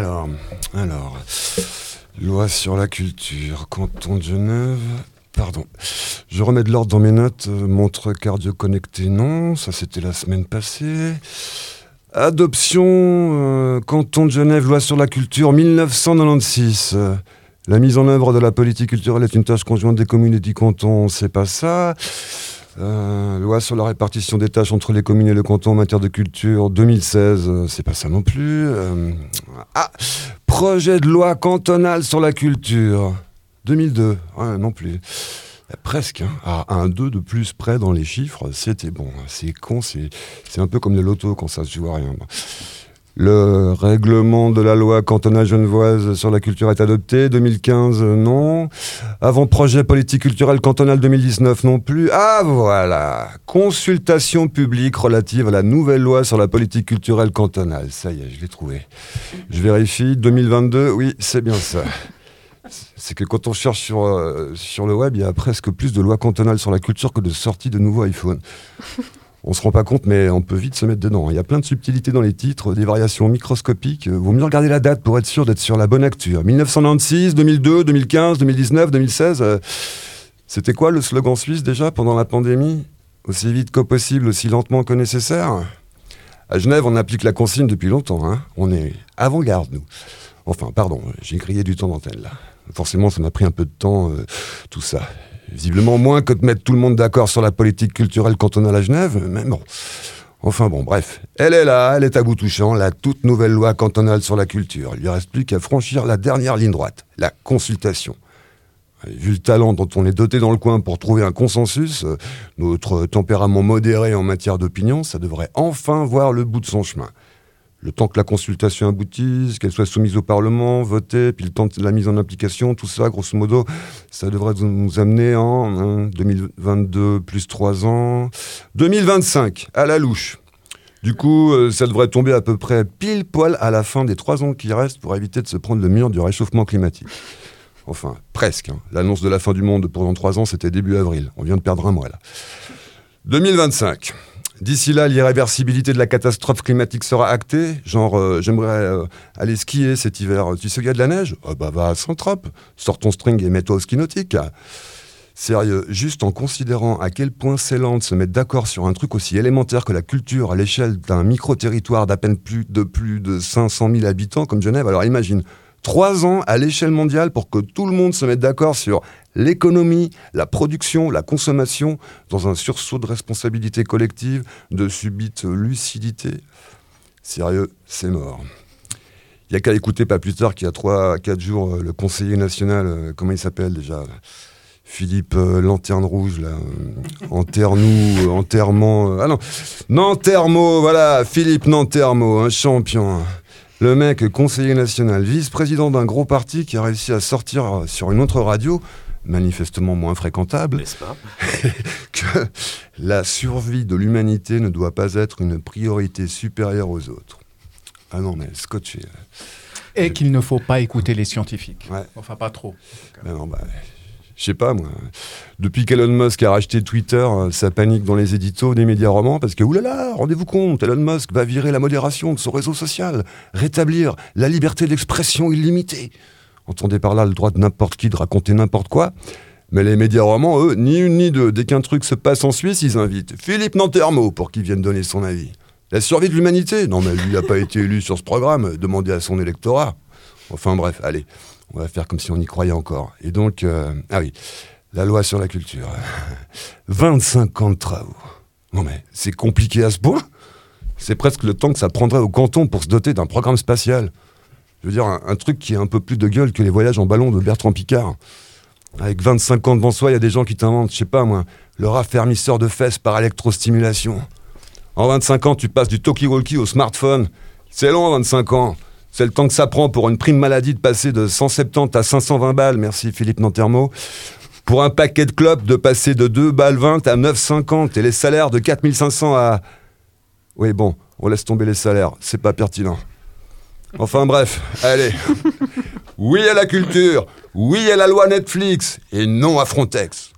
Alors, loi sur la culture, canton de Genève. Pardon. Je remets de l'ordre dans mes notes. Montre cardio connecté, non. Ça, c'était la semaine passée. Adoption, euh, canton de Genève, loi sur la culture, 1996. Euh, la mise en œuvre de la politique culturelle est une tâche conjointe des communes et du canton, c'est pas ça. Euh, loi sur la répartition des tâches entre les communes et le canton en matière de culture 2016, euh, c'est pas ça non plus. Euh, ah, projet de loi cantonale sur la culture 2002, non plus. Presque, hein. à un 2 de plus près dans les chiffres, c'était bon. C'est con, c'est un peu comme le loto quand ça se joue à rien. Le règlement de la loi cantonale genevoise sur la culture est adopté. 2015, non. Avant-projet politique culturelle cantonale 2019 non plus. Ah voilà. Consultation publique relative à la nouvelle loi sur la politique culturelle cantonale. Ça y est, je l'ai trouvé. Je vérifie. 2022, oui, c'est bien ça. C'est que quand on cherche sur, euh, sur le web, il y a presque plus de lois cantonales sur la culture que de sorties de nouveaux iPhones. On se rend pas compte, mais on peut vite se mettre dedans. Il y a plein de subtilités dans les titres, des variations microscopiques. Vaut mieux regarder la date pour être sûr d'être sur la bonne actu. 1996, 2002, 2015, 2019, 2016. C'était quoi le slogan suisse déjà pendant la pandémie? Aussi vite que possible, aussi lentement que nécessaire? À Genève, on applique la consigne depuis longtemps. Hein. on est avant-garde, nous. Enfin, pardon, j'ai grillé du temps d'antenne là. Forcément, ça m'a pris un peu de temps, euh, tout ça. Visiblement moins que de mettre tout le monde d'accord sur la politique culturelle cantonale à Genève, mais bon. Enfin bon, bref. Elle est là, elle est à bout touchant, la toute nouvelle loi cantonale sur la culture. Il lui reste plus qu'à franchir la dernière ligne droite, la consultation. Vu le talent dont on est doté dans le coin pour trouver un consensus, euh, notre tempérament modéré en matière d'opinion, ça devrait enfin voir le bout de son chemin le temps que la consultation aboutisse, qu'elle soit soumise au Parlement, votée, puis le temps de la mise en application, tout ça, grosso modo, ça devrait nous amener en 2022 plus 3 ans, 2025, à la louche. Du coup, euh, ça devrait tomber à peu près pile poil à la fin des 3 ans qui restent pour éviter de se prendre le mur du réchauffement climatique. Enfin, presque. Hein. L'annonce de la fin du monde pendant 3 ans, c'était début avril. On vient de perdre un mois là. 2025. D'ici là, l'irréversibilité de la catastrophe climatique sera actée. Genre, euh, j'aimerais euh, aller skier cet hiver. Tu sais qu'il y a de la neige? Oh Bah va à Saint-Trope, sors ton string et mets-toi au ski nautique. Sérieux, juste en considérant à quel point c'est lent de se mettre d'accord sur un truc aussi élémentaire que la culture à l'échelle d'un micro-territoire d'à peine plus de plus de 500 000 habitants comme Genève, alors imagine, trois ans à l'échelle mondiale pour que tout le monde se mette d'accord sur l'économie, la production, la consommation, dans un sursaut de responsabilité collective, de subite lucidité. Sérieux, c'est mort. Il n'y a qu'à écouter pas plus tard qu'il y a 3-4 jours euh, le conseiller national, euh, comment il s'appelle déjà Philippe euh, Lanterne Rouge, là. Enterre-nous, enterrement. ah non, Nantermo, voilà, Philippe Nantermo, un champion. Le mec, conseiller national, vice-président d'un gros parti qui a réussi à sortir sur une autre radio manifestement moins fréquentable, n'est-ce pas que la survie de l'humanité ne doit pas être une priorité supérieure aux autres. Ah non, mais scotché. Et qu'il ne faut pas écouter les scientifiques. Enfin, pas trop. Ben non, bah, je sais pas moi. Depuis qu'Elon Musk a racheté Twitter, ça panique dans les éditos des médias romans parce que, oulala, rendez-vous compte, Elon Musk va virer la modération de son réseau social, rétablir la liberté d'expression illimitée. Entendez par là le droit de n'importe qui de raconter n'importe quoi. Mais les médias romans, eux, ni une ni deux. Dès qu'un truc se passe en Suisse, ils invitent Philippe Nantermo pour qu'il vienne donner son avis. La survie de l'humanité Non, mais lui n'a pas été élu sur ce programme. Demandez à son électorat. Enfin bref, allez, on va faire comme si on y croyait encore. Et donc, euh, ah oui, la loi sur la culture. 25 ans de travaux. Non mais c'est compliqué à ce point C'est presque le temps que ça prendrait au canton pour se doter d'un programme spatial. Je veux dire, un, truc qui est un peu plus de gueule que les voyages en ballon de Bertrand Picard. Avec 25 ans devant soi, il y a des gens qui t'inventent, je sais pas moi, le raffermisseur de fesses par électrostimulation. En 25 ans, tu passes du talkie-walkie au smartphone. C'est long, 25 ans. C'est le temps que ça prend pour une prime maladie de passer de 170 à 520 balles, merci Philippe Nantermo. Pour un paquet de clopes de passer de 2 balles 20 à 9,50 et les salaires de 4500 à... Oui bon, on laisse tomber les salaires, c'est pas pertinent. Enfin bref, allez. Oui à la culture, oui à la loi Netflix, et non à Frontex.